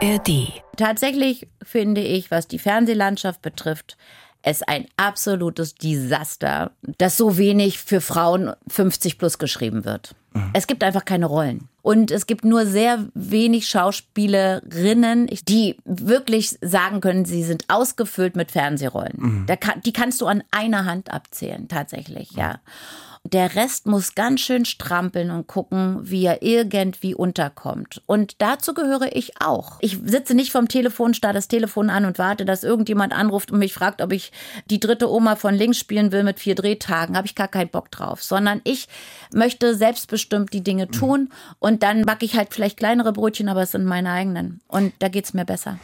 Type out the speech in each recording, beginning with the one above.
ARD. Tatsächlich finde ich, was die Fernsehlandschaft betrifft, es ein absolutes Desaster, dass so wenig für Frauen 50 plus geschrieben wird. Es gibt einfach keine Rollen. Und es gibt nur sehr wenig Schauspielerinnen, die wirklich sagen können, sie sind ausgefüllt mit Fernsehrollen. Da kann, die kannst du an einer Hand abzählen, tatsächlich, ja. Der Rest muss ganz schön strampeln und gucken, wie er irgendwie unterkommt. Und dazu gehöre ich auch. Ich sitze nicht vom Telefon, starre das Telefon an und warte, dass irgendjemand anruft und mich fragt, ob ich die dritte Oma von links spielen will mit vier Drehtagen. Habe ich gar keinen Bock drauf. Sondern ich möchte selbstbestimmt die Dinge tun und dann backe ich halt vielleicht kleinere Brötchen, aber es sind meine eigenen. Und da geht's mir besser.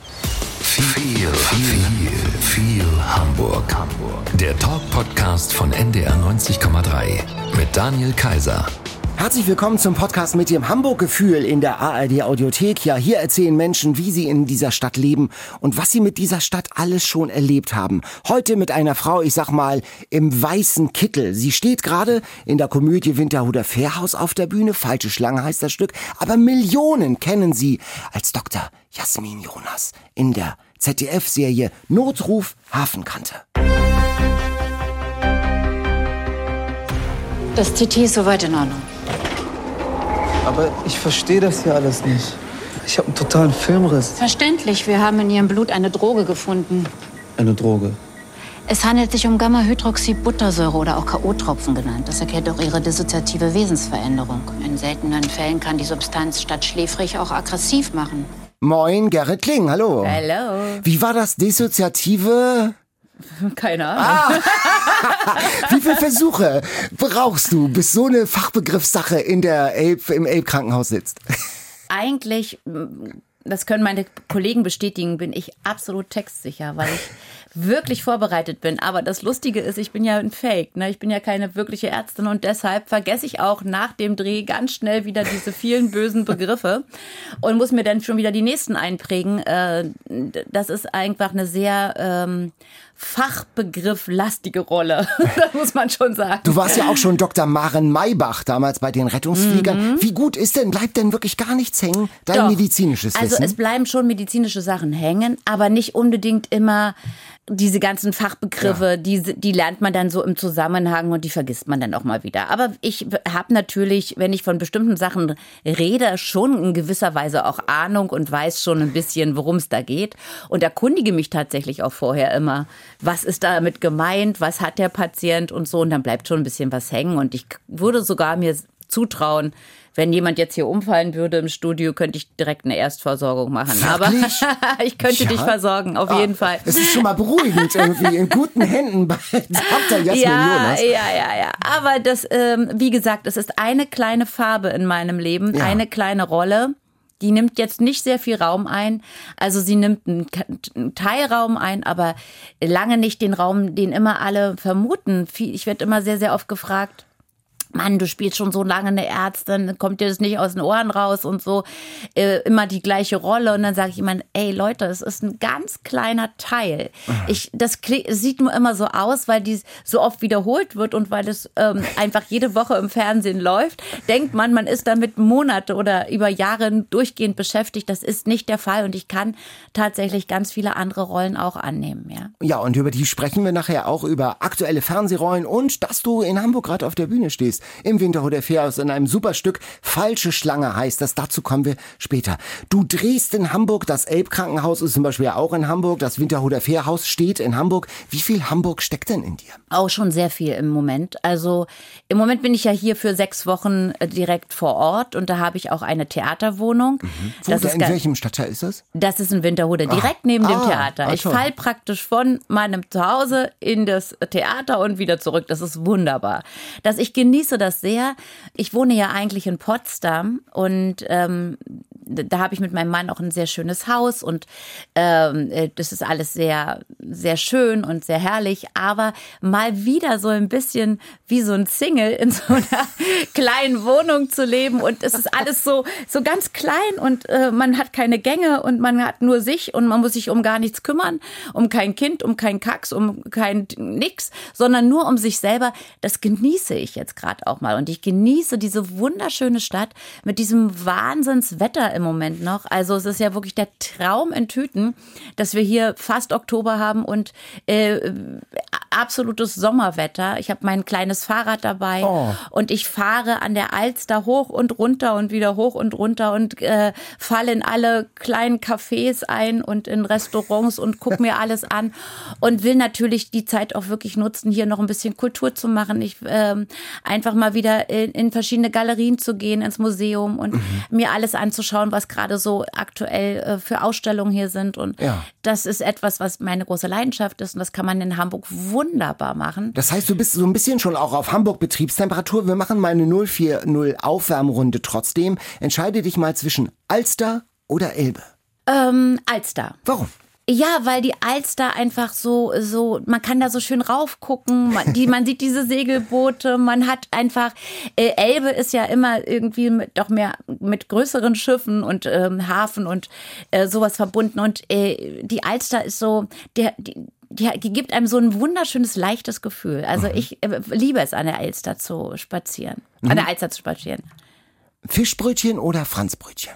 Viel, viel, viel Hamburg. Hamburg. Der Talk-Podcast von NDR 90,3 mit Daniel Kaiser. Herzlich willkommen zum Podcast mit dem Hamburg-Gefühl in der ARD Audiothek. Ja, hier erzählen Menschen, wie sie in dieser Stadt leben und was sie mit dieser Stadt alles schon erlebt haben. Heute mit einer Frau, ich sag mal, im weißen Kittel. Sie steht gerade in der Komödie Winterhuder Fährhaus auf der Bühne. Falsche Schlange heißt das Stück. Aber Millionen kennen sie als Dr. Jasmin Jonas in der ZDF-Serie Notruf Hafenkante. Das CT ist soweit in Ordnung. Aber ich verstehe das hier alles nicht. Ich habe einen totalen Filmriss. Verständlich, wir haben in Ihrem Blut eine Droge gefunden. Eine Droge. Es handelt sich um Gamma-Hydroxybuttersäure oder auch K.O.-Tropfen genannt. Das erklärt auch Ihre dissoziative Wesensveränderung. In seltenen Fällen kann die Substanz statt schläfrig auch aggressiv machen. Moin, Gerrit Kling, hallo. Hallo. Wie war das dissoziative? Keine Ahnung. Wie viele Versuche brauchst du, bis so eine Fachbegriffssache in der Elb, im Elb-Krankenhaus sitzt? Eigentlich, das können meine Kollegen bestätigen, bin ich absolut textsicher, weil ich wirklich vorbereitet bin. Aber das Lustige ist, ich bin ja ein Fake. Ne? Ich bin ja keine wirkliche Ärztin und deshalb vergesse ich auch nach dem Dreh ganz schnell wieder diese vielen bösen Begriffe und muss mir dann schon wieder die nächsten einprägen. Äh, Das ist einfach eine sehr ähm, Fachbegriff-lastige Rolle. das muss man schon sagen. Du warst ja auch schon Dr. Maren Maybach damals bei den Rettungsfliegern. Wie gut ist denn, bleibt denn wirklich gar nichts hängen? Dein Mhm. Doch. medizinisches Also Wissen? es bleiben schon medizinische Sachen hängen, aber nicht unbedingt immer diese ganzen Fachbegriffe, die, die lernt man dann so im Zusammenhang und die vergisst man dann auch mal wieder. Aber ich habe natürlich, wenn ich von bestimmten Sachen rede, schon in gewisser Weise auch Ahnung und weiß schon ein bisschen, worum es da geht und erkundige mich tatsächlich auch vorher immer, was ist damit gemeint, was hat der Patient und so und dann bleibt schon ein bisschen was hängen und ich würde sogar mir zutrauen, wenn jemand jetzt hier umfallen würde im Studio, könnte ich direkt eine Erstversorgung machen. Wirklich? Aber ich könnte Ja? dich versorgen, auf Ah, jeden Fall. Es ist schon mal beruhigend irgendwie, in guten Händen bei Dr. Jasmin Ja, Jonas. ja, ja, ja. Aber das, ähm, wie gesagt, es ist eine kleine Farbe in meinem Leben, Ja. eine kleine Rolle. Die nimmt jetzt nicht sehr viel Raum ein. Also sie nimmt einen Teilraum ein, aber lange nicht den Raum, den immer alle vermuten. Ich werde immer sehr, sehr oft gefragt, Mann, du spielst schon so lange eine Ärztin, kommt dir das nicht aus den Ohren raus und so, äh, immer die gleiche Rolle. Und dann sage ich immer, ey Leute, es ist ein ganz kleiner Teil. Ich, das sieht nur immer so aus, weil die so oft wiederholt wird und weil es ähm, einfach jede Woche im Fernsehen läuft, denkt man, man ist damit Monate oder über Jahre durchgehend beschäftigt. Das ist nicht der Fall und ich kann tatsächlich ganz viele andere Rollen auch annehmen, ja. Ja, und über die sprechen wir nachher auch über aktuelle Fernsehrollen und dass du in Hamburg gerade auf der Bühne stehst. Im Winterhuder Fährhaus in einem super Stück. Falsche Schlange heißt das. Dazu kommen wir später. Du drehst in Hamburg. Das Elbkrankenhaus ist zum Beispiel auch in Hamburg. Das Winterhuder Fährhaus steht in Hamburg. Wie viel Hamburg steckt denn in dir? Auch schon sehr viel im Moment. Also im Moment bin ich ja hier für sechs Wochen äh, direkt vor Ort und da habe ich auch eine Theaterwohnung. Wo, Das, da, ist in welchem Stadtteil ist das? das ist in Winterhude, direkt neben dem ah, Theater. ah, Ich fall praktisch von meinem Zuhause in das Theater und wieder zurück. Das ist wunderbar. Das, ich genieße das sehr. Ich wohne ja eigentlich in Potsdam und ähm, da habe ich mit meinem Mann auch ein sehr schönes Haus und ähm, äh, das ist alles sehr, sehr schön und sehr herrlich. Aber mal wieder so ein bisschen wie so ein Single in so einer kleinen Wohnung zu leben und es ist alles so, so ganz klein und äh, man hat keine Gänge und man hat nur sich und man muss sich um gar nichts kümmern, um kein Kind, um kein Kacks, um kein nix, sondern nur um sich selber. Das genieße ich jetzt gerade auch mal und ich genieße diese wunderschöne Stadt mit diesem Wahnsinnswetter im Moment noch. Also es ist ja wirklich der Traum in Tüten, dass wir hier fast Oktober haben und äh, absolutes Sommerwetter. Ich habe mein kleines Fahrrad dabei Oh. und ich fahre an der Alster hoch und runter und wieder hoch und runter und äh, falle in alle kleinen Cafés ein und in Restaurants und guck mir alles an und will natürlich die Zeit auch wirklich nutzen, hier noch ein bisschen Kultur zu machen. Ich ähm, einfach mal wieder in, in verschiedene Galerien zu gehen, ins Museum und mir alles anzuschauen, was gerade so aktuell äh, für Ausstellungen hier sind. Und Ja. das ist etwas, was meine große Leidenschaft ist und das kann man in Hamburg wunderbar machen. Das heißt, du bist so ein bisschen schon auch auf Hamburg Betriebstemperatur. Wir machen mal eine 040 Aufwärmrunde trotzdem. Entscheide dich mal zwischen Alster oder Elbe. Ähm, Alster. Warum? Ja, weil die Alster einfach so, so, man kann da so schön raufgucken, man, die, man sieht diese Segelboote, man hat einfach, äh, Elbe ist ja immer irgendwie mit, doch mehr mit größeren Schiffen und ähm, Hafen und äh, sowas verbunden und äh, die Alster ist so, der, die, die, die gibt einem so ein wunderschönes, leichtes Gefühl. Also ich äh, liebe es, an der Alster zu spazieren, an der Alster zu spazieren. Fischbrötchen oder Franzbrötchen?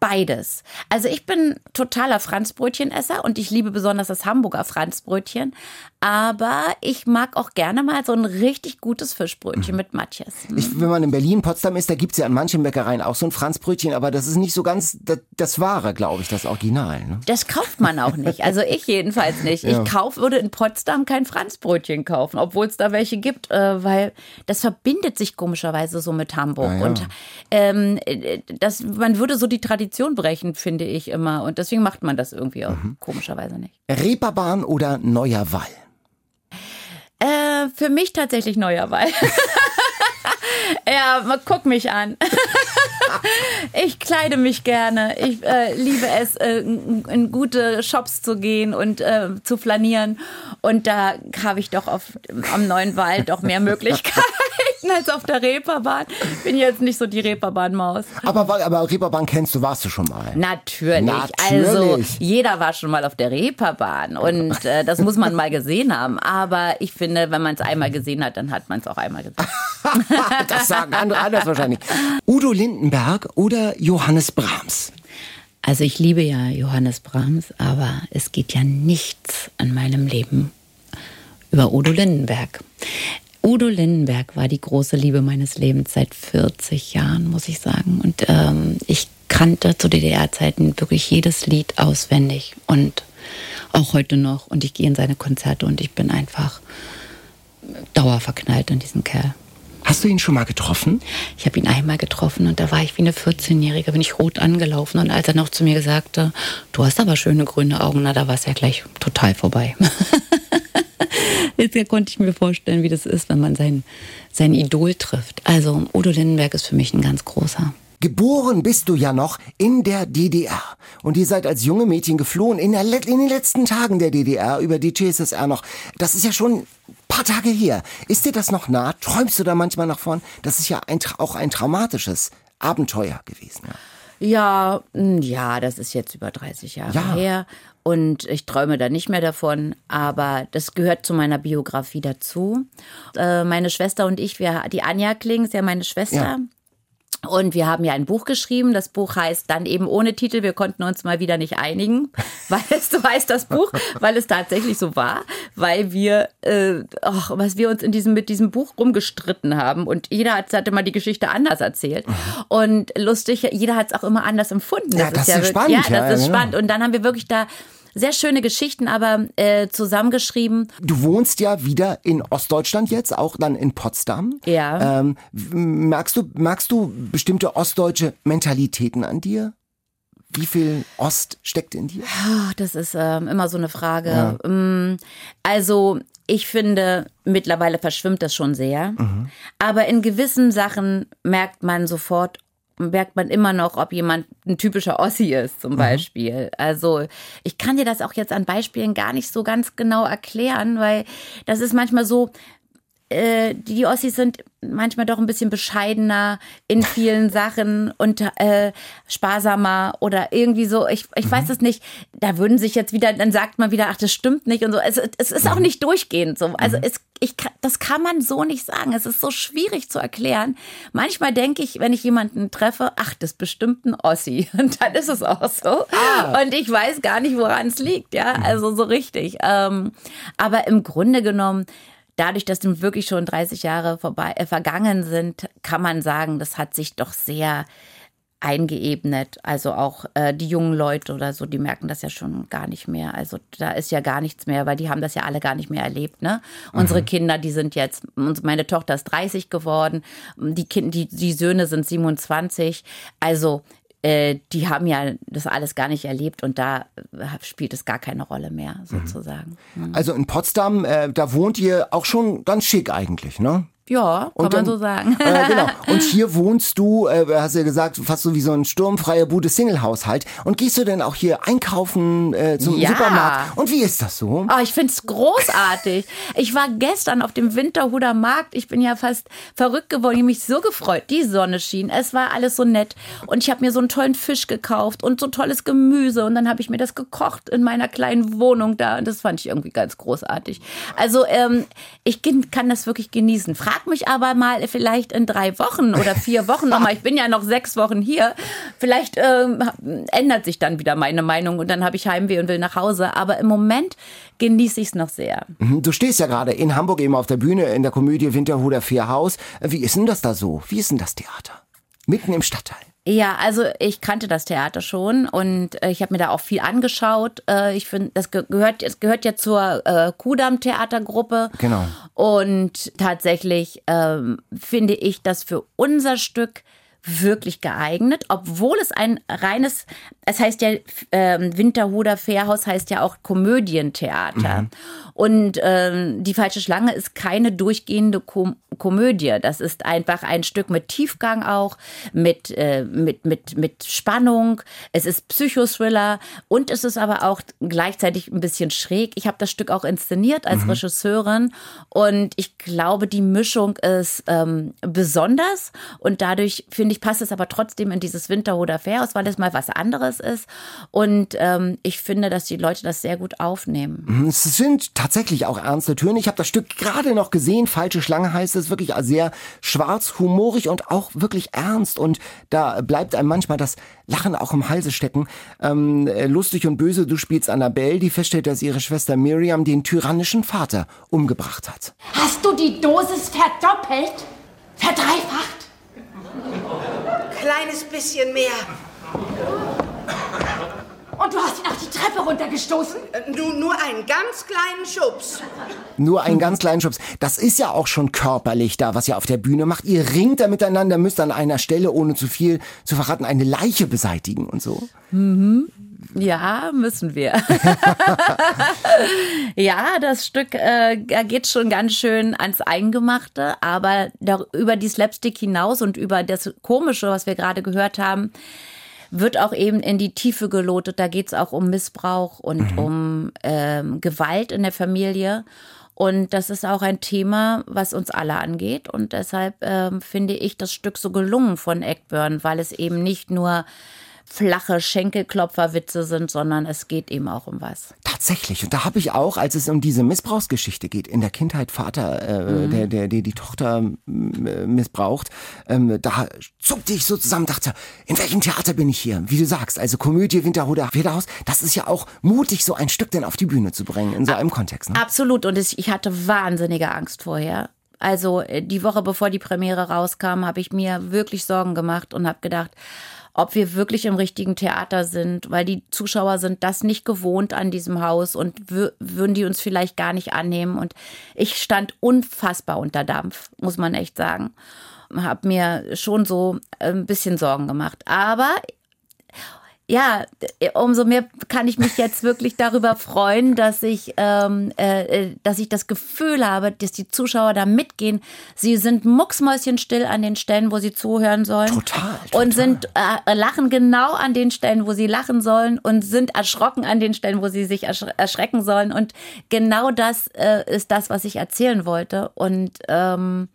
Beides. Also ich bin totaler Franzbrötchenesser und ich liebe besonders das Hamburger Franzbrötchen. Aber ich mag auch gerne mal so ein richtig gutes Fischbrötchen mit Matjes. Ich, wenn man in Berlin, Potsdam ist, da gibt's ja an manchen Bäckereien auch so ein Franzbrötchen, aber das ist nicht so ganz das, das Wahre, glaube ich, das Original. Ne? Das kauft man auch nicht. Also ich jedenfalls nicht. Ich kauf, würde in Potsdam kein Franzbrötchen kaufen, obwohl es da welche gibt, äh, weil das verbindet sich komischerweise so mit Hamburg. Ah, ja. Und ähm, äh, das, man würde so die Tradition brechen, finde ich immer. Und deswegen macht man das irgendwie auch Mhm. komischerweise nicht. Reeperbahn oder Neuer Wall? Für mich tatsächlich neuer Wall. ja, guck mich an. ich kleide mich gerne. Ich äh, liebe es, äh, in, gute Shops zu gehen und äh, zu flanieren. Und da habe ich doch auf, am neuen Wall doch mehr Möglichkeiten als auf der Reeperbahn. Bin jetzt nicht so die Reeperbahn-Maus. Aber, aber Reeperbahn kennst du, warst du schon mal. Natürlich. Natürlich. Also jeder war schon mal auf der Reeperbahn und äh, das muss man mal gesehen haben. Aber ich finde, wenn man es einmal gesehen hat, dann hat man es auch einmal gesehen. Das sagen andere anders wahrscheinlich. Udo Lindenberg oder Johannes Brahms? Also ich liebe ja Johannes Brahms, aber es geht ja nichts in meinem Leben über Udo Lindenberg. Udo Lindenberg war die große Liebe meines Lebens seit 40 Jahren, muss ich sagen. Und ähm, ich kannte zu DDR-Zeiten wirklich jedes Lied auswendig und auch heute noch. Und ich gehe in seine Konzerte und ich bin einfach dauerverknallt in diesen Kerl. Hast du ihn schon mal getroffen? Ich habe ihn einmal getroffen und da war ich wie eine 14-Jährige, bin ich rot angelaufen. Und als er noch zu mir sagte, du hast aber schöne grüne Augen, na, da war es ja gleich total vorbei. Jetzt konnte ich mir vorstellen, wie das ist, wenn man sein, sein Idol trifft. Also Udo Lindenberg ist für mich ein ganz großer. Geboren bist du ja noch in der DDR. Und ihr seid als junge Mädchen geflohen in, in den letzten Tagen der DDR über die GSSR noch. Das ist ja schon ein paar Tage her. Ist dir das noch nah? Träumst du da manchmal noch von? Das ist ja ein, auch ein traumatisches Abenteuer gewesen. Ja. Ja, mm, ja, das ist jetzt über 30 Jahre Ja. her. Und ich träume da nicht mehr davon, aber das gehört zu meiner Biografie dazu. Äh, meine Schwester und ich, wir, die Anja Kling ist ja meine Schwester. Ja. Und wir haben ja ein Buch geschrieben. Das Buch heißt dann eben ohne Titel. Wir konnten uns mal wieder nicht einigen, weil es so heißt das Buch, weil es tatsächlich so war, weil wir, äh, ach, was wir uns in diesem mit diesem Buch rumgestritten haben und jeder hat, hat immer die Geschichte anders erzählt und lustig, jeder hat es auch immer anders empfunden. Ja, das ist wirklich- spannend, Ja, das ja, ist ja, spannend. Und dann haben wir wirklich da sehr schöne Geschichten, aber äh, zusammengeschrieben. Du wohnst ja wieder in Ostdeutschland jetzt, auch dann in Potsdam. Ja. Ähm, merkst, du, merkst du bestimmte ostdeutsche Mentalitäten an dir? Wie viel Ost steckt in dir? Ach, das ist ähm, immer so eine Frage. Mm, Also ich finde, mittlerweile verschwimmt das schon sehr. Aber in gewissen Sachen merkt man sofort, merkt man immer noch, ob jemand ein typischer Ossi ist, zum Beispiel. Also ich kann dir das auch jetzt an Beispielen gar nicht so ganz genau erklären, weil das ist manchmal so, äh, die Ossis sind manchmal doch ein bisschen bescheidener in vielen Sachen und äh, sparsamer oder irgendwie so. Ich, ich mhm. weiß es nicht. Da würden sich jetzt wieder, dann sagt man wieder, ach, das stimmt nicht und so. Es, es ist auch mhm. nicht durchgehend so. Also mhm. es, ich, das kann man so nicht sagen. Es ist so schwierig zu erklären. Manchmal denke ich, wenn ich jemanden treffe, ach, das ist bestimmt ein Ossi. Und dann ist es auch so. Ah. Und ich weiß gar nicht, woran es liegt. Ja, mhm. also so richtig. Ähm, aber im Grunde genommen, dadurch, dass nun wirklich schon 30 Jahre vorbei, äh, vergangen sind, kann man sagen, das hat sich doch sehr eingeebnet. Also auch äh, die jungen Leute oder so, die merken das ja schon gar nicht mehr. Also da ist ja gar nichts mehr, weil die haben das ja alle gar nicht mehr erlebt. Ne? Unsere mhm. Kinder, die sind jetzt, meine Tochter ist 30 geworden, die, kind, die, die Söhne sind 27. Also äh, die haben ja das alles gar nicht erlebt und da äh, spielt es gar keine Rolle mehr, mhm. sozusagen. Mhm. Also in Potsdam, äh, da wohnt ihr auch schon ganz schick eigentlich, ne? Ja, kann dann, man so sagen. Äh, genau. Und hier wohnst du, äh, hast du ja gesagt, fast so wie so ein sturmfreier Bude Single-Haushalt. Und gehst du denn auch hier einkaufen äh, zum ja. Supermarkt? Und wie ist das so? Oh, ich find's großartig. ich war gestern auf dem Winterhuder Markt. Ich bin ja fast verrückt geworden. Ich habe mich so gefreut. Die Sonne schien. Es war alles so nett. Und ich habe mir so einen tollen Fisch gekauft und so tolles Gemüse. Und dann habe ich mir das gekocht in meiner kleinen Wohnung da. Und das fand ich irgendwie ganz großartig. Also ähm, ich kann das wirklich genießen. Frag frag mich aber mal vielleicht in drei Wochen oder vier Wochen nochmal. Ich bin ja noch sechs Wochen hier. Vielleicht ähm, ändert sich dann wieder meine Meinung und dann habe ich Heimweh und will nach Hause. Aber im Moment genieße ich es noch sehr. Mhm, du stehst ja gerade in Hamburg eben auf der Bühne in der Komödie Winterhuder Vierhaus. Wie ist denn das da so? Wie ist denn das Theater? Mitten im Stadtteil. Ja, also ich kannte das Theater schon und äh, ich habe mir da auch viel angeschaut. Äh, ich finde, das gehört, es gehört ja zur äh, Kudam Theatergruppe. Genau. Und tatsächlich ähm, finde ich das für unser Stück wirklich geeignet, obwohl es ein reines, es heißt ja, äh, Winterhuder Fährhaus heißt ja auch Komödientheater. Mhm. Und ähm, die falsche Schlange ist keine durchgehende Kom Komödie. Das ist einfach ein Stück mit Tiefgang auch, mit, äh, mit, mit, mit Spannung. Es ist Psychothriller und es ist aber auch gleichzeitig ein bisschen schräg. Ich habe das Stück auch inszeniert als mhm. Regisseurin und ich glaube, die Mischung ist ähm, besonders und dadurch finde ich, passt es aber trotzdem in dieses Winterhuder Fährhaus, weil es mal was anderes ist. Und ähm, ich finde, dass die Leute das sehr gut aufnehmen. Mhm, es sind tatsächlich auch ernste Töne. Ich habe das Stück gerade noch gesehen. Falsche Schlange heißt es wirklich sehr schwarz, humorig und auch wirklich ernst. Und da bleibt einem manchmal das Lachen auch im Halse stecken. Ähm, äh, lustig und böse, du spielst Annabelle, die feststellt, dass ihre Schwester Miriam den tyrannischen Vater umgebracht hat. Hast du die Dosis verdoppelt? Verdreifacht? Kleines bisschen mehr. Und du hast ihn auch die Treppe runtergestoßen? Äh, nur, nur einen ganz kleinen Schubs. Nur einen ganz kleinen Schubs. Das ist ja auch schon körperlich da, was ihr auf der Bühne macht. Ihr ringt da miteinander, müsst an einer Stelle, ohne zu viel zu verraten, eine Leiche beseitigen und so. Mhm. Ja, müssen wir. ja, das Stück äh, geht schon ganz schön ans Eingemachte, aber da, über die Slapstick hinaus und über das Komische, was wir gerade gehört haben, wird auch eben in die Tiefe gelotet. Da geht es auch um Missbrauch und mhm. um ähm, Gewalt in der Familie. Und das ist auch ein Thema, was uns alle angeht. Und deshalb ähm, finde ich das Stück so gelungen von Eckburn, weil es eben nicht nur flache Schenkelklopferwitze sind, sondern es geht eben auch um was. Tatsächlich. Und da habe ich auch, als es um diese Missbrauchsgeschichte geht, in der Kindheit Vater, äh, mhm. der, der, der die Tochter äh, missbraucht, ähm, da zuckte ich so zusammen, dachte, in welchem Theater bin ich hier? Wie du sagst, also Komödie, Winterhuder, Federhaus, das ist ja auch mutig, so ein Stück denn auf die Bühne zu bringen, in so einem Kontext. Ne? Absolut. Und ich hatte wahnsinnige Angst vorher. Also äh, die Woche bevor die Premiere rauskam, habe ich mir wirklich Sorgen gemacht und habe gedacht, ob wir wirklich im richtigen Theater sind, weil die Zuschauer sind das nicht gewohnt an diesem Haus und würden die uns vielleicht gar nicht annehmen. Und ich stand unfassbar unter Dampf, muss man echt sagen. Hab mir schon so ein bisschen Sorgen gemacht. Aber ja, umso mehr kann ich mich jetzt wirklich darüber freuen, dass ich, ähm, äh, dass ich das Gefühl habe, dass die Zuschauer da mitgehen. Sie sind mucksmäuschenstill an den Stellen, wo sie zuhören sollen. Total, total. Und sind äh, lachen genau an den Stellen, wo sie lachen sollen und sind erschrocken an den Stellen, wo sie sich ersch erschrecken sollen. Und genau das äh, ist das, was ich erzählen wollte. Und ähm,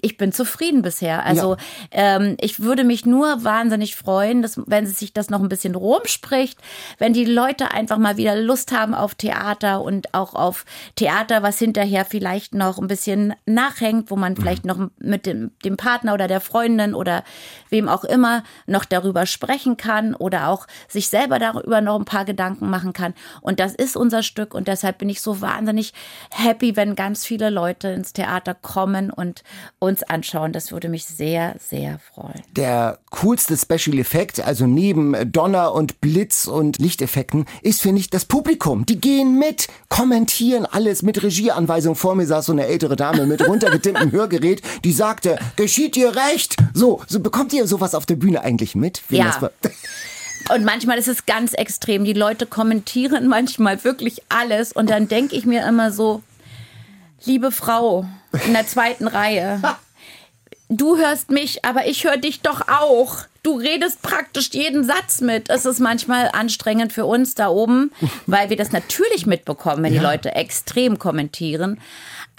ich bin zufrieden bisher. Also ja. ähm, ich würde mich nur wahnsinnig freuen, dass, wenn sich das noch ein bisschen rumspricht, wenn die Leute einfach mal wieder Lust haben auf Theater und auch auf Theater, was hinterher vielleicht noch ein bisschen nachhängt, wo man vielleicht mhm. noch mit dem, dem Partner oder der Freundin oder wem auch immer noch darüber sprechen kann oder auch sich selber darüber noch ein paar Gedanken machen kann. Und das ist unser Stück und deshalb bin ich so wahnsinnig happy, wenn ganz viele Leute ins Theater kommen und, und uns anschauen. Das würde mich sehr, sehr freuen. Der coolste Special Effekt, also neben Donner und Blitz und Lichteffekten, ist, finde ich, das Publikum. Die gehen mit, kommentieren alles mit Regieanweisung. Vor mir saß so eine ältere Dame mit runtergetipptem Hörgerät, die sagte, geschieht ihr recht? So, so bekommt ihr sowas auf der Bühne eigentlich mit? ja. Und manchmal ist es ganz extrem. Die Leute kommentieren manchmal wirklich alles. Und dann denke ich mir immer so, liebe Frau in der zweiten Reihe, du hörst mich, aber ich höre dich doch auch. Du redest praktisch jeden Satz mit. Es ist manchmal anstrengend für uns da oben, weil wir das natürlich mitbekommen, wenn ja. die Leute extrem kommentieren.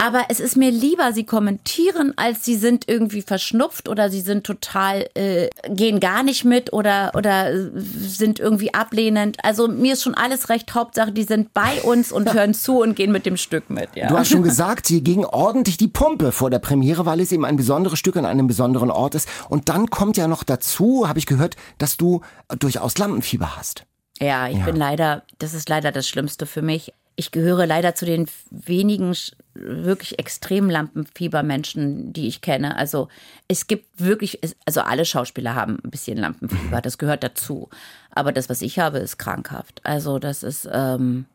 Aber es ist mir lieber, sie kommentieren, als sie sind irgendwie verschnupft oder sie sind total, äh, gehen gar nicht mit oder, oder sind irgendwie ablehnend. Also mir ist schon alles recht. Hauptsache, die sind bei uns und hören zu und gehen mit dem Stück mit. Ja. Du hast schon gesagt, sie ging ordentlich die Pumpe vor der Premiere, weil es eben ein besonderes Stück an einem besonderen Ort ist. Und dann kommt ja noch dazu, habe ich gehört, dass du durchaus Lampenfieber hast. Ja, ich ja. bin leider, das ist leider das Schlimmste für mich ich gehöre leider zu den wenigen wirklich extrem Lampenfiebermenschen, die ich kenne. Also es gibt wirklich, also alle Schauspieler haben ein bisschen Lampenfieber, das gehört dazu. Aber das, was ich habe, ist krankhaft. Also das ist, ähm,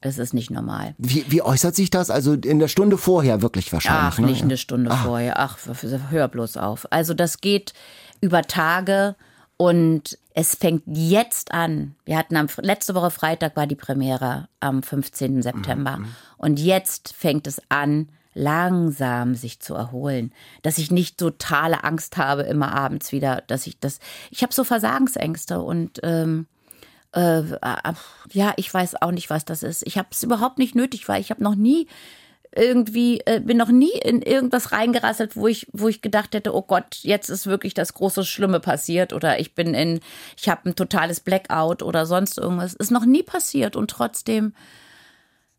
das ist nicht normal. Wie, wie äußert sich das? Also in der Stunde vorher wirklich wahrscheinlich? Ach, ne? nicht eine Stunde Ach. vorher. Ach, hör bloß auf. Also das geht über Tage und es fängt jetzt an. Wir hatten am, letzte Woche Freitag war die Premiere am 15. September. Mhm. Und jetzt fängt es an, langsam sich zu erholen. Dass ich nicht totale Angst habe immer abends wieder, dass ich das. Ich habe so Versagensängste und ähm, äh, äh, ja, ich weiß auch nicht, was das ist. Ich habe es überhaupt nicht nötig, weil ich habe noch nie irgendwie, äh, bin noch nie in irgendwas reingerasselt, wo ich, wo ich gedacht hätte, oh Gott, jetzt ist wirklich das große Schlimme passiert oder ich bin in, ich habe ein totales Blackout oder sonst irgendwas. Ist noch nie passiert und trotzdem,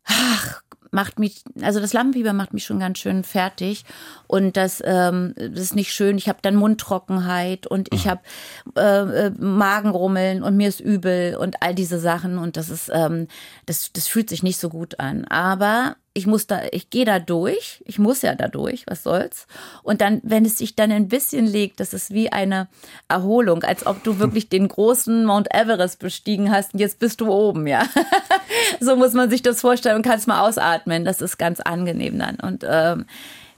ach, macht mich, also das Lampenfieber macht mich schon ganz schön fertig und das, ähm, das ist nicht schön. Ich habe dann Mundtrockenheit und ich habe äh, äh, Magenrummeln und mir ist übel und all diese Sachen und das ist, ähm, das, das fühlt sich nicht so gut an. Aber ich muss da, ich gehe da durch, ich muss ja da durch, was soll's. Und dann, wenn es sich dann ein bisschen legt, das ist wie eine Erholung, als ob du wirklich den großen Mount Everest bestiegen hast und jetzt bist du oben, ja. so muss man sich das vorstellen und kannst mal ausatmen. Das ist ganz angenehm dann. Und ähm,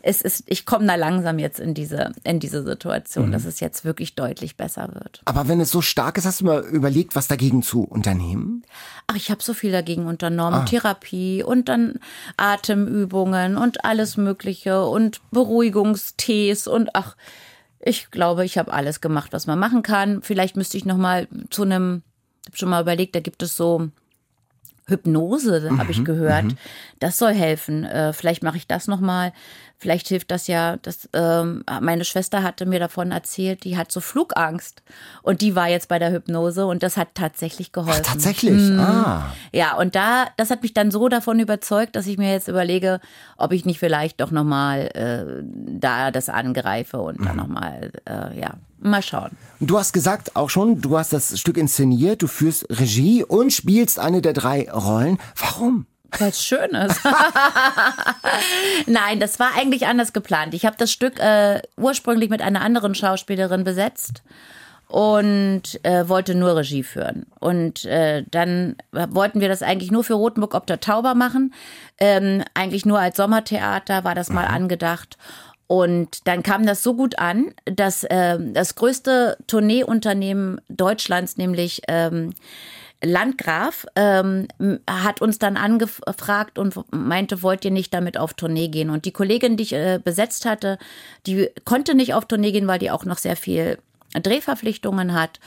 es ist, ich komme da langsam jetzt in diese, in diese Situation, mhm. dass es jetzt wirklich deutlich besser wird. Aber wenn es so stark ist, hast du mal überlegt, was dagegen zu unternehmen? Ach, ich habe so viel dagegen unternommen. Ah. Therapie und dann Atemübungen und alles Mögliche und Beruhigungstees und ach, ich glaube, ich habe alles gemacht, was man machen kann. Vielleicht müsste ich noch mal zu einem, ich habe schon mal überlegt, da gibt es so Hypnose, mhm, habe ich gehört. Mhm. Das soll helfen. Äh, vielleicht mache ich das noch mal. Vielleicht hilft das ja. Das, ähm, meine Schwester hatte mir davon erzählt, die hat so Flugangst und die war jetzt bei der Hypnose und das hat tatsächlich geholfen. Ach, tatsächlich. Mhm. Ah. Ja, und da, das hat mich dann so davon überzeugt, dass ich mir jetzt überlege, ob ich nicht vielleicht doch noch mal äh, da das angreife und mhm. dann noch mal, äh, ja, Mal schauen. Du hast gesagt auch schon, du hast das Stück inszeniert, du führst Regie und spielst eine der drei Rollen. Warum? Weil es schön ist. Nein, das war eigentlich anders geplant. Ich habe das Stück äh, ursprünglich mit einer anderen Schauspielerin besetzt und äh, wollte nur Regie führen. Und äh, dann wollten wir das eigentlich nur für Rotenburg ob der Tauber machen. Ähm, eigentlich nur als Sommertheater war das mal angedacht. Und dann kam das so gut an, dass äh, das größte Tourneeunternehmen Deutschlands, nämlich ähm, Landgraf, ähm, hat uns dann angefragt und meinte, wollt ihr nicht damit auf Tournee gehen? Und die Kollegin, die ich äh, besetzt hatte, die konnte nicht auf Tournee gehen, weil die auch noch sehr viel Drehverpflichtungen hat.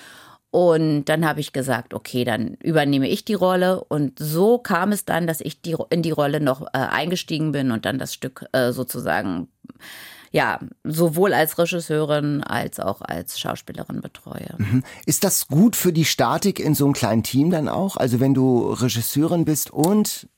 Und dann habe ich gesagt, okay, dann übernehme ich die Rolle. Und so kam es dann, dass ich die, in die Rolle noch äh, eingestiegen bin und dann das Stück äh, sozusagen ja, sowohl als Regisseurin als auch als Schauspielerin betreue. Mhm. Ist das gut für die Statik in so einem kleinen Team dann auch? Also wenn du Regisseurin bist und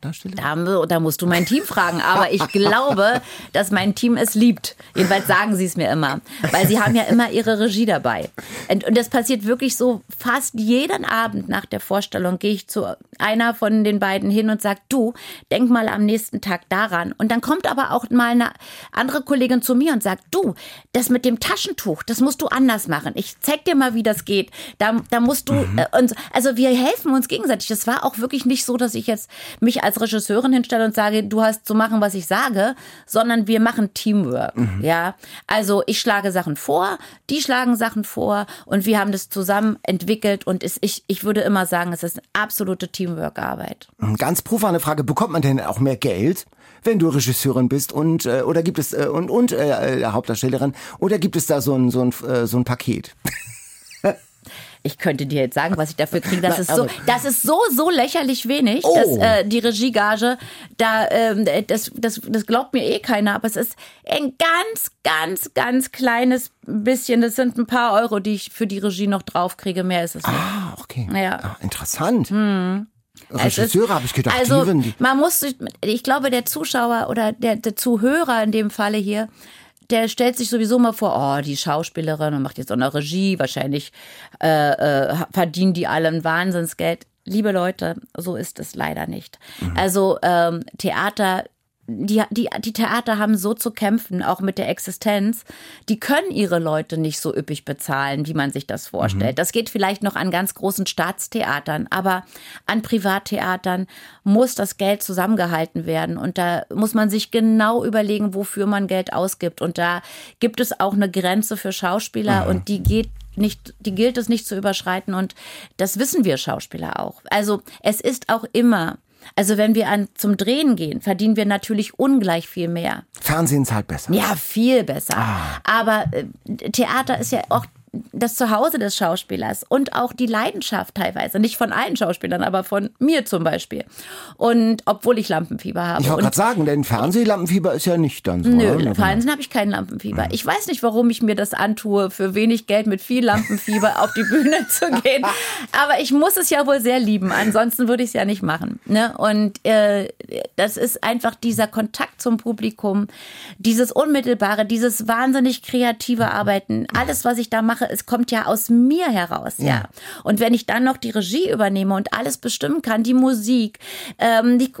Darsteller? Da, da, musst du mein Team fragen. Aber ich glaube, dass mein Team es liebt. Jedenfalls sagen sie es mir immer. Weil sie haben ja immer ihre Regie dabei. Und, und das passiert wirklich so fast jeden Abend nach der Vorstellung gehe ich zu einer von den beiden hin und sage, du, denk mal am nächsten Tag daran. Und dann kommt aber auch mal eine andere Kollegin zu mir und sagt, du, das mit dem Taschentuch, das musst du anders machen. Ich zeig dir mal, wie das geht. Da, da musst du, mhm. äh, und, also wir helfen uns gegenseitig. Das war auch wirklich nicht so, dass ich jetzt mich mich als Regisseurin hinstelle und sage, du hast zu machen, was ich sage, sondern wir machen Teamwork. Mhm. Ja, also ich schlage Sachen vor, die schlagen Sachen vor und wir haben das zusammen entwickelt und es, ich, ich würde immer sagen, es ist eine absolute Teamwork-Arbeit. Ganz profane Frage, bekommt man denn auch mehr Geld? wenn du Regisseurin bist und äh, oder gibt es äh, und und äh, Hauptdarstellerin oder gibt es da so ein so ein äh, so ein Paket? ich könnte dir jetzt sagen, was ich dafür kriege. Das ist so, das ist so, so lächerlich wenig, oh. dass äh, die Regiegage, da, ähm, das, das, das glaubt mir eh keiner, aber es ist ein ganz, ganz, ganz kleines bisschen. Das sind ein paar Euro, die ich für die Regie noch draufkriege. Mehr ist es nicht. Ah, okay. Ja. Ah, interessant. Hm. Regisseure habe ich gedacht, also, man muss, ich glaube, der Zuschauer oder der, der Zuhörer in dem Falle hier, der stellt sich sowieso mal vor, oh, die Schauspielerin und macht jetzt auch eine Regie, wahrscheinlich äh, äh, verdienen die alle ein Wahnsinnsgeld. Liebe Leute, so ist es leider nicht. Mhm. Also ähm, Theater die, die, die Theater haben so zu kämpfen, auch mit der Existenz. Die können ihre Leute nicht so üppig bezahlen, wie man sich das vorstellt. Mhm. Das geht vielleicht noch an ganz großen Staatstheatern, aber an Privattheatern muss das Geld zusammengehalten werden. Und da muss man sich genau überlegen, wofür man Geld ausgibt. Und da gibt es auch eine Grenze für Schauspieler mhm. und die geht nicht, die gilt es nicht zu überschreiten und das wissen wir Schauspieler auch. Also es ist auch immer also wenn wir an, zum Drehen gehen, verdienen wir natürlich ungleich viel mehr. Fernsehen zahlt besser. Ja, viel besser. Ah. Aber äh, Theater ist ja auch das Zuhause des Schauspielers und auch die Leidenschaft teilweise. Nicht von allen Schauspielern, aber von mir zum Beispiel. Und obwohl ich Lampenfieber habe. Ich wollte gerade sagen, denn Fernsehlampenfieber ist ja nicht dann so. Nö, im Fernsehen habe ich kein Lampenfieber. Ich weiß nicht, warum ich mir das antue, für wenig Geld mit viel Lampenfieber auf die Bühne zu gehen. Aber ich muss es ja wohl sehr lieben. Ansonsten würde ich es ja nicht machen. Ne? Und äh, das ist einfach dieser Kontakt zum Publikum, dieses unmittelbare, dieses wahnsinnig kreative Arbeiten. Alles, was ich da mache, Sache, es kommt ja aus mir heraus, ja. ja. Und wenn ich dann noch die Regie übernehme und alles bestimmen kann, die Musik, ähm, die,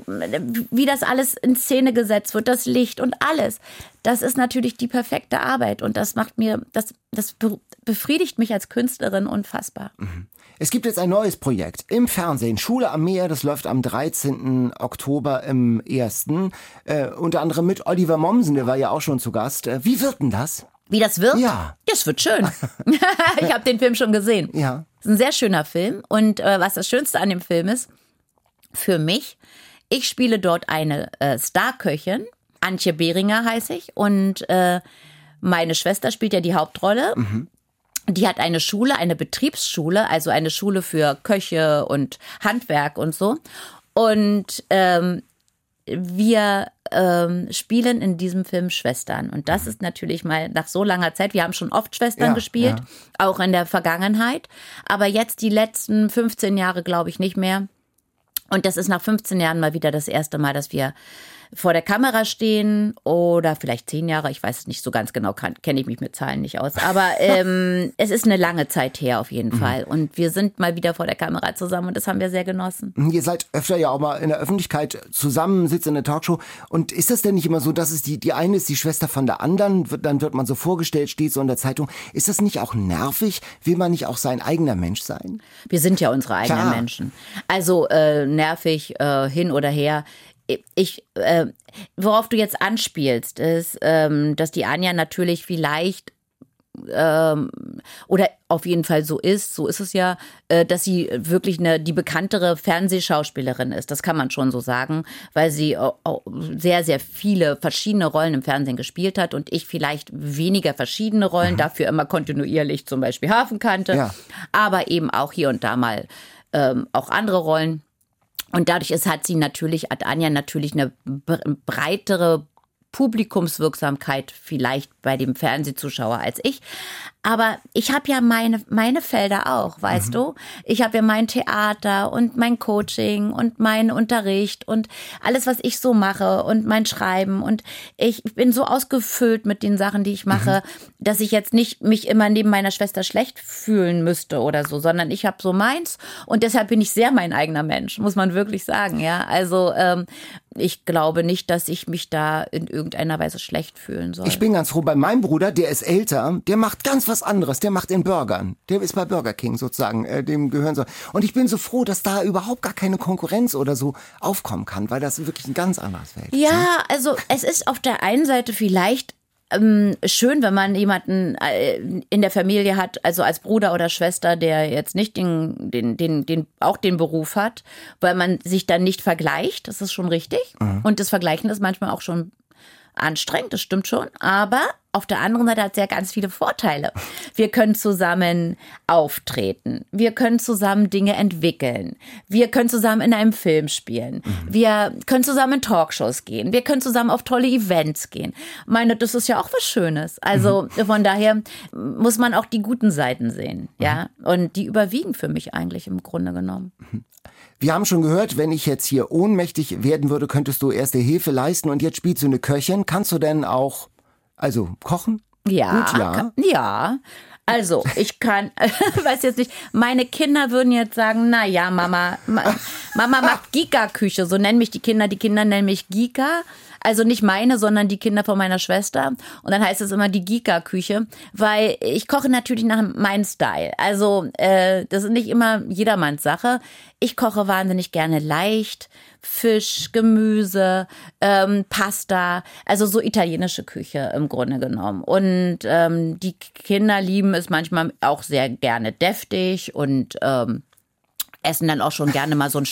wie das alles in Szene gesetzt wird, das Licht und alles, das ist natürlich die perfekte Arbeit und das macht mir, das, das befriedigt mich als Künstlerin unfassbar. Mhm. Es gibt jetzt ein neues Projekt im Fernsehen, Schule am Meer, das läuft am 13. Oktober im ersten. Äh, unter anderem mit Oliver Mommsen, der war ja auch schon zu Gast. Äh, wie wird denn das? Wie das wird? Ja. Das wird schön. ich habe den Film schon gesehen. Ja. Es ist ein sehr schöner Film. Und äh, was das Schönste an dem Film ist, für mich, ich spiele dort eine äh, Starköchin. Antje Behringer heiße ich. Und äh, meine Schwester spielt ja die Hauptrolle. Mhm. Die hat eine Schule, eine Betriebsschule, also eine Schule für Köche und Handwerk und so. Und ähm, wir ähm, spielen in diesem Film Schwestern. Und das ist natürlich mal nach so langer Zeit, wir haben schon oft Schwestern ja, gespielt, ja. auch in der Vergangenheit. Aber jetzt die letzten 15 Jahre glaube ich nicht mehr. Und das ist nach 15 Jahren mal wieder das erste Mal, dass wir vor der Kamera stehen oder vielleicht zehn Jahre, ich weiß es nicht so ganz genau, kenne ich mich mit Zahlen nicht aus. Aber ähm, es ist eine lange Zeit her auf jeden mhm. Fall. Und wir sind mal wieder vor der Kamera zusammen und das haben wir sehr genossen. Ihr seid öfter ja auch mal in der Öffentlichkeit zusammen, sitzt in der Talkshow. Und ist das denn nicht immer so, dass es die, die eine ist die Schwester von der anderen, dann wird man so vorgestellt, steht so in der Zeitung. Ist das nicht auch nervig? Will man nicht auch sein eigener Mensch sein? Wir sind ja unsere eigenen Klar. Menschen. Also äh, nervig äh, hin oder her ich, äh, worauf du jetzt anspielst, ist, ähm, dass die Anja natürlich vielleicht ähm, oder auf jeden Fall so ist, so ist es ja, äh, dass sie wirklich eine, die bekanntere Fernsehschauspielerin ist. Das kann man schon so sagen, weil sie sehr, sehr viele verschiedene Rollen im Fernsehen gespielt hat und ich vielleicht weniger verschiedene Rollen, mhm. dafür immer kontinuierlich zum Beispiel Hafenkante, ja. aber eben auch hier und da mal ähm, auch andere Rollen. Und dadurch ist, hat sie natürlich, hat Anja natürlich eine breitere Publikumswirksamkeit vielleicht bei dem Fernsehzuschauer als ich. Aber ich habe ja meine, meine Felder auch, weißt mhm. du? Ich habe ja mein Theater und mein Coaching und mein Unterricht und alles, was ich so mache und mein Schreiben. Und ich bin so ausgefüllt mit den Sachen, die ich mache, mhm. dass ich jetzt nicht mich immer neben meiner Schwester schlecht fühlen müsste oder so, sondern ich habe so meins und deshalb bin ich sehr mein eigener Mensch, muss man wirklich sagen, ja. Also ähm, ich glaube nicht, dass ich mich da in irgendeiner Weise schlecht fühlen soll. Ich bin ganz froh bei meinem Bruder, der ist älter, der macht ganz was anderes. Der macht in Burgern. Der ist bei Burger King sozusagen, äh, dem gehören so. Und ich bin so froh, dass da überhaupt gar keine Konkurrenz oder so aufkommen kann, weil das wirklich ein ganz anderes Feld ist. Ja, ne? also es ist auf der einen Seite vielleicht ähm, schön, wenn man jemanden äh, in der Familie hat, also als Bruder oder Schwester, der jetzt nicht den, den, den, den, auch den Beruf hat, weil man sich dann nicht vergleicht. Das ist schon richtig. Mhm. Und das Vergleichen ist manchmal auch schon anstrengend, das stimmt schon. Aber auf der anderen Seite hat es ja ganz viele Vorteile. Wir können zusammen auftreten. Wir können zusammen Dinge entwickeln. Wir können zusammen in einem Film spielen. Mhm. Wir können zusammen in Talkshows gehen. Wir können zusammen auf tolle Events gehen. Meine, das ist ja auch was Schönes. Also mhm. von daher muss man auch die guten Seiten sehen. Ja. Mhm. Und die überwiegen für mich eigentlich im Grunde genommen. Wir haben schon gehört, wenn ich jetzt hier ohnmächtig werden würde, könntest du erste Hilfe leisten und jetzt spielst du eine Köchin. Kannst du denn auch, also kochen? Ja. Gut, ja. Ja. Also, ich kann, weiß jetzt nicht, meine Kinder würden jetzt sagen, na ja, Mama, Mama macht Gika-Küche, so nennen mich die Kinder, die Kinder nennen mich Gika. Also nicht meine, sondern die Kinder von meiner Schwester. Und dann heißt es immer die Gika-Küche, weil ich koche natürlich nach meinem Style. Also äh, das ist nicht immer jedermanns Sache. Ich koche wahnsinnig gerne leicht. Fisch, Gemüse, ähm, Pasta, also so italienische Küche im Grunde genommen. Und ähm, die Kinder lieben es manchmal auch sehr gerne deftig und ähm, essen dann auch schon gerne mal so einen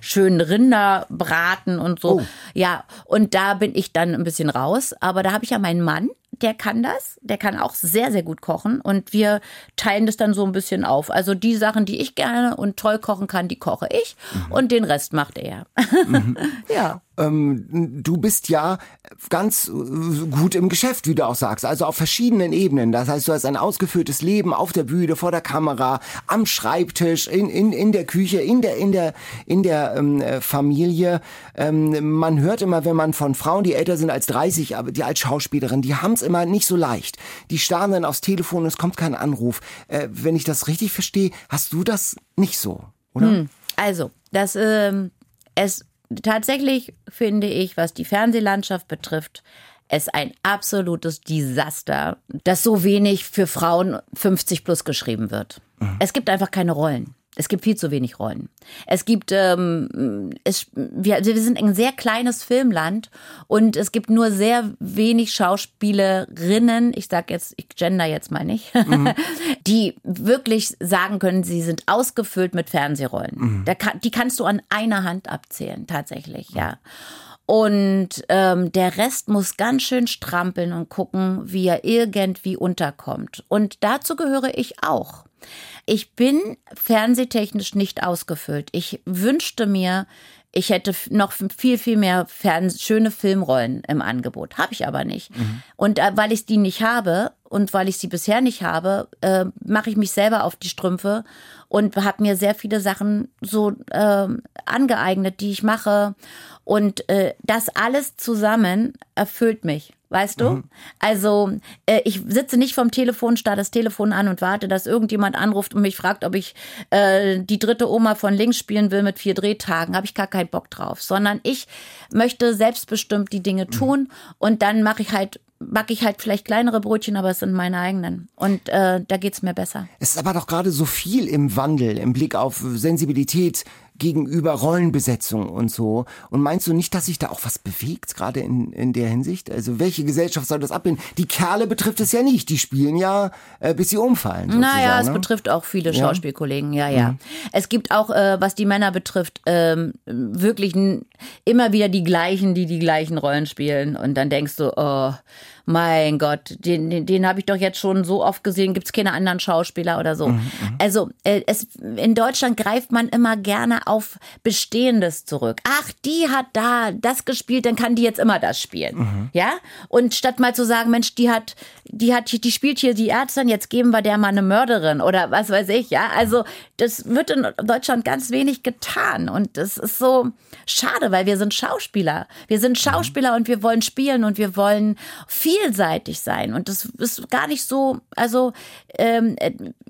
schönen Rinderbraten und so. Oh. Ja, und da bin ich dann ein bisschen raus. Aber da habe ich ja meinen Mann, der kann das, der kann auch sehr, sehr gut kochen und wir teilen das dann so ein bisschen auf. Also die Sachen, die ich gerne und toll kochen kann, die koche ich mhm. und den Rest macht er. Mhm. ja. Ähm, du bist ja ganz äh, gut im Geschäft, wie du auch sagst, also auf verschiedenen Ebenen. Das heißt, du hast ein ausgeführtes Leben auf der Bühne, vor der Kamera, am Schreibtisch, in, in, in der Küche, in der, in der, in der ähm, äh, Familie. Ähm, man hört immer, wenn man von Frauen, die älter sind als 30, aber die als Schauspielerin, die haben es immer nicht so leicht. Die starren dann aufs Telefon es kommt kein Anruf. Äh, wenn ich das richtig verstehe, hast du das nicht so, oder? Hm, also, das, ähm, es tatsächlich finde ich, was die Fernsehlandschaft betrifft, es ein absolutes Desaster, dass so wenig für Frauen 50 plus geschrieben wird. Mhm. Es gibt einfach keine Rollen. Es gibt viel zu wenig Rollen. Es gibt, ähm, es, wir, wir sind ein sehr kleines Filmland und es gibt nur sehr wenig Schauspielerinnen, ich sag jetzt, ich gender jetzt mal nicht, mhm. die wirklich sagen können, sie sind ausgefüllt mit Fernsehrollen. Mhm. Kann, die kannst du an einer Hand abzählen, tatsächlich, ja. Und ähm, der Rest muss ganz schön strampeln und gucken, wie er irgendwie unterkommt. Und dazu gehöre ich auch. Ich bin fernsehtechnisch nicht ausgefüllt. Ich wünschte mir, ich hätte noch viel, viel mehr Fern schöne Filmrollen im Angebot. Habe ich aber nicht. Mhm. Und äh, weil ich die nicht habe und weil ich sie bisher nicht habe, äh, mache ich mich selber auf die Strümpfe und habe mir sehr viele Sachen so äh, angeeignet, die ich mache. Und äh, das alles zusammen erfüllt mich. Weißt du? Mhm. Also, äh, ich sitze nicht vom Telefon, starre das Telefon an und warte, dass irgendjemand anruft und mich fragt, ob ich äh, die dritte Oma von links spielen will mit vier Drehtagen. Habe ich gar keinen Bock drauf. Sondern ich möchte selbstbestimmt die Dinge mhm. tun mhm. und dann mache ich halt backe ich halt vielleicht kleinere Brötchen, aber es sind meine eigenen. Und äh, da geht's mir besser. Es ist aber doch gerade so viel im Wandel, im Blick auf Sensibilität gegenüber Rollenbesetzung und so. Und meinst du nicht, dass sich da auch was bewegt, gerade in, in der Hinsicht? Also welche Gesellschaft soll das abbilden? Die Kerle betrifft es ja nicht. Die spielen ja, äh, bis sie umfallen. Naja, es ne? betrifft auch viele Ja. Schauspielkollegen, ja, ja. Es gibt auch, äh, was die Männer betrifft, ähm, wirklich immer wieder die gleichen, die die gleichen Rollen spielen. Und dann denkst du, oh, mein Gott, den, den, den habe ich doch jetzt schon so oft gesehen, gibt's keine anderen Schauspieler oder so. Also äh, es, in Deutschland greift man immer gerne auf Bestehendes zurück. Ach, die hat da das gespielt, dann kann die jetzt immer das spielen. Ja? Und statt mal zu sagen, Mensch, die hat, die hat, die spielt hier die Ärztin, jetzt geben wir der mal eine Mörderin oder was weiß ich, ja. Also das wird in Deutschland ganz wenig getan und das ist so schade, weil wir sind Schauspieler. Wir sind Schauspieler und wir wollen spielen und wir wollen vielseitig sein und das ist gar nicht so, also ähm,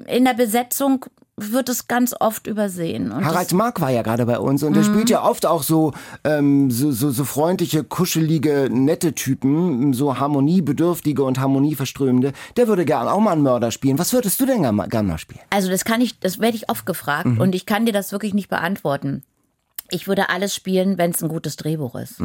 in der Besetzung wird es ganz oft übersehen. Und Harald Mark war ja gerade bei uns und der Mhm. spielt ja oft auch so, ähm, so, so, so freundliche, kuschelige, nette Typen, so harmoniebedürftige und harmonieverströmende. Der würde gern auch mal einen Mörder spielen. Was würdest du denn gern, gern mal spielen? Also das kann ich, das werde ich oft gefragt und ich kann dir das wirklich nicht beantworten. Ich würde alles spielen, wenn es ein gutes Drehbuch ist.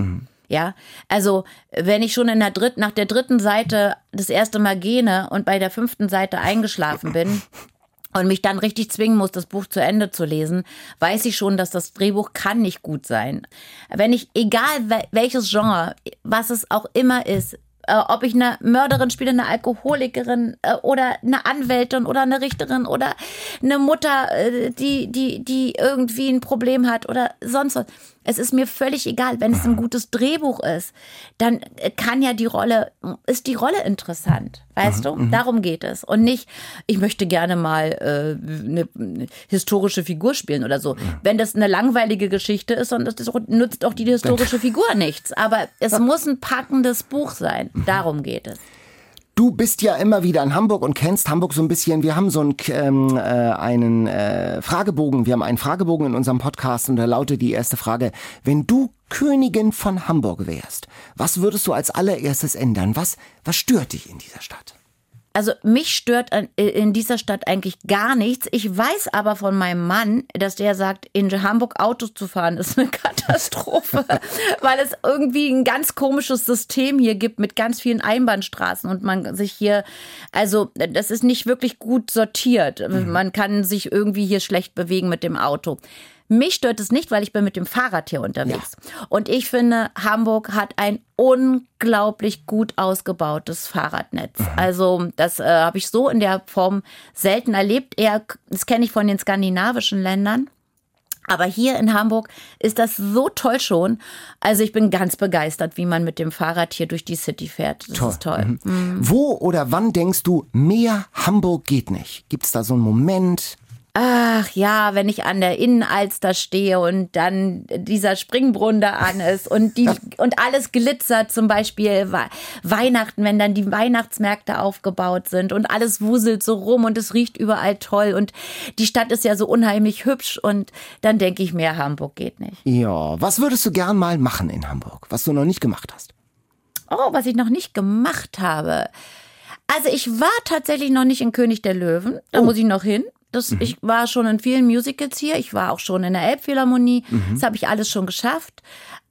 Ja, also wenn ich schon in der dritten, nach der dritten Seite das erste Mal gähne und bei der fünften Seite eingeschlafen bin und mich dann richtig zwingen muss, das Buch zu Ende zu lesen, weiß ich schon, dass das Drehbuch kann nicht gut sein. Wenn ich, egal wel- welches Genre, was es auch immer ist, äh, ob ich eine Mörderin spiele, eine Alkoholikerin äh, oder eine Anwältin oder eine Richterin oder eine Mutter, äh, die, die, die irgendwie ein Problem hat oder sonst was. Es ist mir völlig egal, wenn es ein gutes Drehbuch ist, dann äh, kann ja die Rolle, ist die Rolle interessant, weißt du? Darum geht es. Und nicht, ich möchte gerne mal äh, eine, historische Figur spielen oder so. Wenn das eine langweilige Geschichte ist, und das, das nützt auch die historische Figur nichts. Aber es muss ein packendes Buch sein. Darum geht es. Du bist ja immer wieder in Hamburg und kennst Hamburg so ein bisschen. Wir haben so einen, ähm, äh, einen äh, Fragebogen. Wir haben einen Fragebogen in unserem Podcast und da lautet die erste Frage, wenn du Königin von Hamburg wärst, was würdest du als allererstes ändern? Was, was stört dich in dieser Stadt? Also mich stört an- in dieser Stadt eigentlich gar nichts. Ich weiß aber von meinem Mann, dass der sagt, in Hamburg Autos zu fahren ist eine Katastrophe, weil es irgendwie ein ganz komisches System hier gibt mit ganz vielen Einbahnstraßen und man sich hier, also das ist nicht wirklich gut sortiert. Man kann sich irgendwie hier schlecht bewegen mit dem Auto. Mich stört es nicht, weil ich bin mit dem Fahrrad hier unterwegs. Und ich finde, Hamburg hat ein unglaublich gut ausgebautes Fahrradnetz. Also das äh, habe ich so in der Form selten erlebt. Eher, das kenne ich von den skandinavischen Ländern. Aber hier in Hamburg ist das so toll schon. Also ich bin ganz begeistert, wie man mit dem Fahrrad hier durch die City fährt. Das ist toll. Wo oder wann denkst du, mehr Hamburg geht nicht? Gibt es da so einen Moment? Ach ja, wenn ich an der Innenalster stehe und dann dieser Springbrunnen da an ist und die und alles glitzert, zum Beispiel We- Weihnachten, wenn dann die Weihnachtsmärkte aufgebaut sind und alles wuselt so rum und es riecht überall toll und die Stadt ist ja so unheimlich hübsch und dann denke ich mir, Hamburg geht nicht. Ja, was würdest du gern mal machen in Hamburg, was du noch nicht gemacht hast? Oh, was ich noch nicht gemacht habe. Also ich war tatsächlich noch nicht in König der Löwen. Da muss ich noch hin. Das, Ich war schon in vielen Musicals hier. Ich war auch schon in der Elbphilharmonie. Das habe ich alles schon geschafft.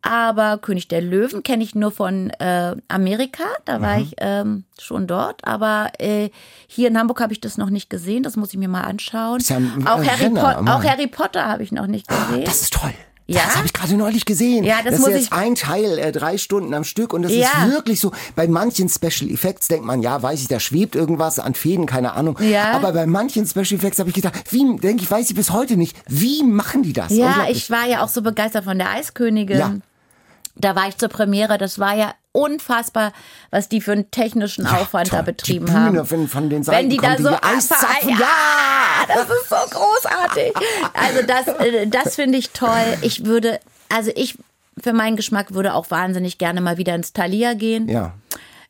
Aber König der Löwen kenne ich nur von äh, Amerika. Da war ich ähm, schon dort. Aber äh, hier in Hamburg habe ich das noch nicht gesehen. Das muss ich mir mal anschauen. Ja auch, Harry Renner, Mann. auch Harry Potter habe ich noch nicht gesehen. Das ist toll. Ja? Das habe ich gerade neulich gesehen. Ja, das das muss ist jetzt ich- ein Teil, äh, drei Stunden am Stück und das Ja. ist wirklich so. Bei manchen Special Effects denkt man, ja, weiß ich, da schwebt irgendwas an Fäden, keine Ahnung. Ja. Aber bei manchen Special Effects habe ich gedacht, wie, denke ich, weiß ich bis heute nicht, wie machen die das? Ja, ich war ja auch so begeistert von der Eiskönigin. Ja. Da war ich zur Premiere. Das war ja unfassbar, was die für einen technischen Aufwand toll. da betrieben die Bühne haben. Von, von den Seiten Wenn die da kommt so die Eiszapfen. ja, Ja! das ist so großartig. Also das, äh, das finde ich toll. Ich würde, also ich für meinen Geschmack würde auch wahnsinnig gerne mal wieder ins Thalia gehen. Ja.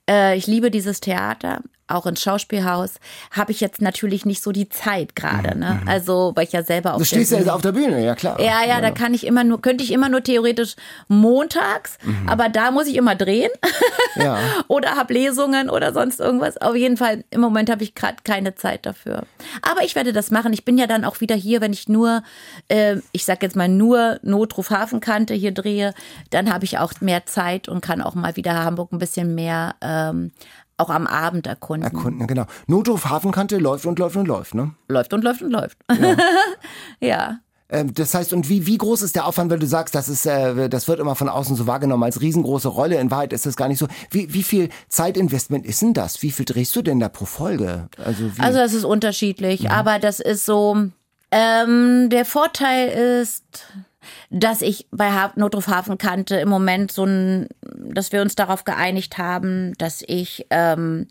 Äh, ich liebe dieses Theater. Auch ins Schauspielhaus, habe ich jetzt natürlich nicht so die Zeit gerade. Ne? Also, weil ich ja selber auf Du stehst ja jetzt auf der Bühne, ja klar. ja, ja, da kann ich immer nur, könnte ich immer nur theoretisch montags, aber da muss ich immer drehen Ja. oder habe Lesungen oder sonst irgendwas. Auf jeden Fall, im Moment habe ich gerade keine Zeit dafür. Aber ich werde das machen. Ich bin ja dann auch wieder hier, wenn ich nur, äh, ich sag jetzt mal nur Notruf Hafenkante hier drehe, dann habe ich auch mehr Zeit und kann auch mal wieder Hamburg ein bisschen mehr ähm, auch am Abend erkunden. Erkunden, genau. Notruf Hafenkante läuft und läuft und läuft, ne? Läuft und läuft und läuft. ja. Ähm, das heißt, und wie, wie groß ist der Aufwand, wenn du sagst, das ist, äh, das wird immer von außen so wahrgenommen als riesengroße Rolle. In Wahrheit ist das gar nicht so. Wie, wie viel Zeitinvestment ist denn das? Wie viel drehst du denn da pro Folge? Also, wie, Also das ist unterschiedlich, aber das ist so. Ähm, der Vorteil ist, dass ich bei ha Notruf Hafenkante im Moment so ein, dass wir uns darauf geeinigt haben, dass ich ähm,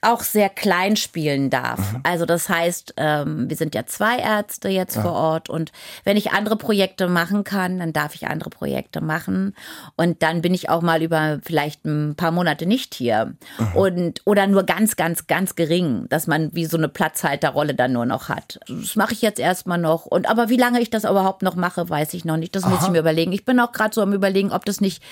auch sehr klein spielen darf. Also das heißt, ähm, wir sind ja zwei Ärzte jetzt vor Ort und wenn ich andere Projekte machen kann, dann darf ich andere Projekte machen und dann bin ich auch mal über vielleicht ein paar Monate nicht hier und oder nur ganz, ganz, ganz gering, dass man wie so eine Platzhalterrolle dann nur noch hat. Das mache ich jetzt erstmal noch und aber wie lange ich das überhaupt noch mache, weiß ich noch nicht. Das muss ich mir überlegen. Ich bin auch gerade so am überlegen, ob das nicht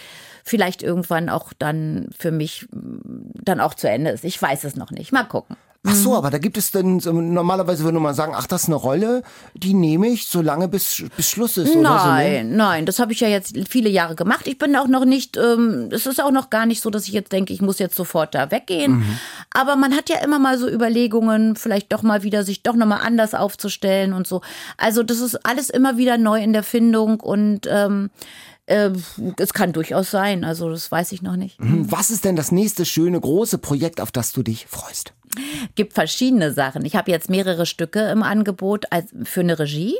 vielleicht irgendwann auch dann für mich dann auch zu Ende ist. Ich weiß es noch nicht. Mal gucken. ach so, aber da gibt es dann, normalerweise würde man sagen, ach, das ist eine Rolle, die nehme ich, solange bis, bis Schluss ist oder so. Ne? Nein, nein, das habe ich ja jetzt viele Jahre gemacht. Ich bin auch noch nicht, ähm, es ist auch noch gar nicht so, dass ich jetzt denke, ich muss jetzt sofort da weggehen. Mhm. Aber man hat ja immer mal so Überlegungen, vielleicht doch mal wieder sich doch nochmal anders aufzustellen und so. Also das ist alles immer wieder neu in der Findung und ähm, äh, es kann durchaus sein. Also das weiß ich noch nicht. Hm, Was ist denn das nächste schöne, große Projekt, auf das du dich freust? gibt verschiedene Sachen. Ich habe jetzt mehrere Stücke im Angebot für eine Regie.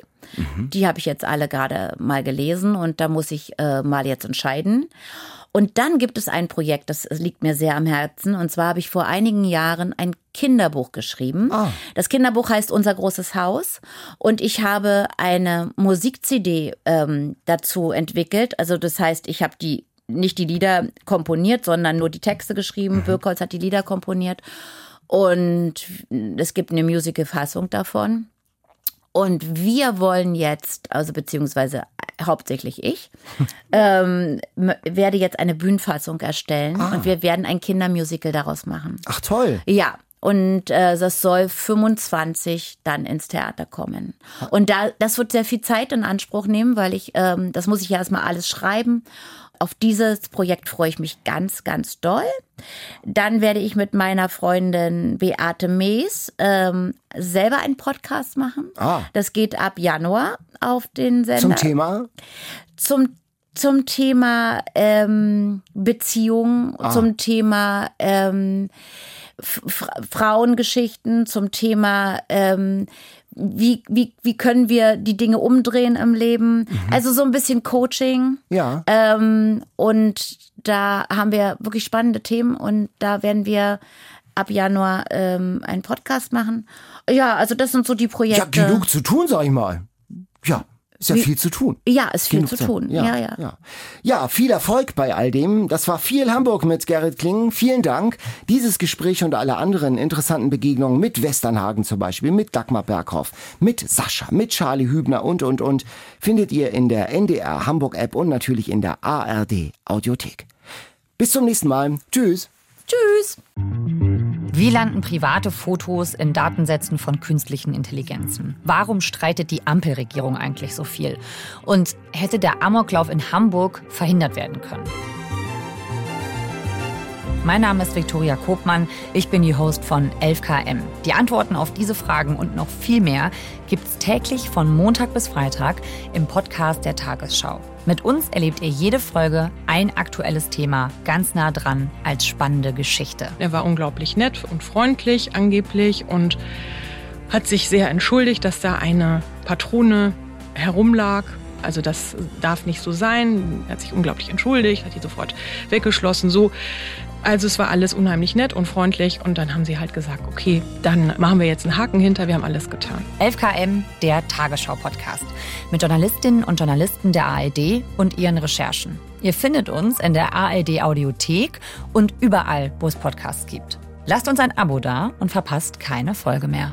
Die habe ich jetzt alle gerade mal gelesen und da muss ich äh, mal jetzt entscheiden. Und dann gibt es ein Projekt, das liegt mir sehr am Herzen. Und zwar habe ich vor einigen Jahren ein Kinderbuch geschrieben. Das Kinderbuch heißt Unser großes Haus. Und ich habe eine Musik-CD ähm, dazu entwickelt. Also das heißt, ich habe die nicht die Lieder komponiert, sondern nur die Texte geschrieben. Wirkholz hat die Lieder komponiert. Und es gibt eine Musical-Fassung davon. Und wir wollen jetzt, also beziehungsweise hauptsächlich ich, ähm, werde jetzt eine Bühnenfassung erstellen und wir werden ein Kindermusical daraus machen. Ach toll. Ja. Und äh, das soll 25 dann ins Theater kommen. Und da, das wird sehr viel Zeit in Anspruch nehmen, weil ich, ähm, das muss ich ja erstmal alles schreiben. Auf dieses Projekt freue ich mich ganz, ganz doll. Dann werde ich mit meiner Freundin Beate Mees ähm, selber einen Podcast machen. Ah. Das geht ab Januar auf den Sender Zum Thema? zum zum Thema ähm, Beziehung, zum Thema ähm, Frauengeschichten, zum Thema ähm, wie, wie, wie können wir die Dinge umdrehen im Leben. Also so ein bisschen Coaching. Ja. Ähm, und da haben wir wirklich spannende Themen und da werden wir ab Januar ähm, einen Podcast machen. Ja, also das sind so die Ja, Projekte. genug zu tun, sag ich mal. Ja, ist ja Wie- viel zu tun. Ja, ist viel Genug zu tun. Ja, ja. ja. Ja, viel Erfolg bei all dem. Das war viel Hamburg mit Gerrit Klingen. Vielen Dank. Dieses Gespräch und alle anderen interessanten Begegnungen mit Westernhagen zum Beispiel, mit Dagmar Berghoff, mit Sascha, mit Charlie Hübner und, und, und findet ihr in der NDR Hamburg App und natürlich in der ARD Audiothek. Bis zum nächsten Mal. Tschüss. Tschüss. Wie landen private Fotos in Datensätzen von künstlichen Intelligenzen? Warum streitet die Ampelregierung eigentlich so viel? Und hätte der Amoklauf in Hamburg verhindert werden können? Mein Name ist Viktoria Kopmann, ich bin die Host von 11KM. Die Antworten auf diese Fragen und noch viel mehr gibt's täglich von Montag bis Freitag im Podcast der Tagesschau. Mit uns erlebt ihr jede Folge ein aktuelles Thema ganz nah dran als spannende Geschichte. Er war unglaublich nett und freundlich angeblich und hat sich sehr entschuldigt, dass da eine Patrone herumlag. Also das darf nicht so sein. Er hat sich unglaublich entschuldigt, hat die sofort weggeschlossen. So, also es war alles unheimlich nett und freundlich und dann haben sie halt gesagt, okay, dann machen wir jetzt einen Haken hinter, wir haben alles getan. 11KM, der Tagesschau-Podcast. Mit Journalistinnen und Journalisten der ARD und ihren Recherchen. Ihr findet uns in der ARD-Audiothek und überall, wo es Podcasts gibt. Lasst uns ein Abo da und verpasst keine Folge mehr.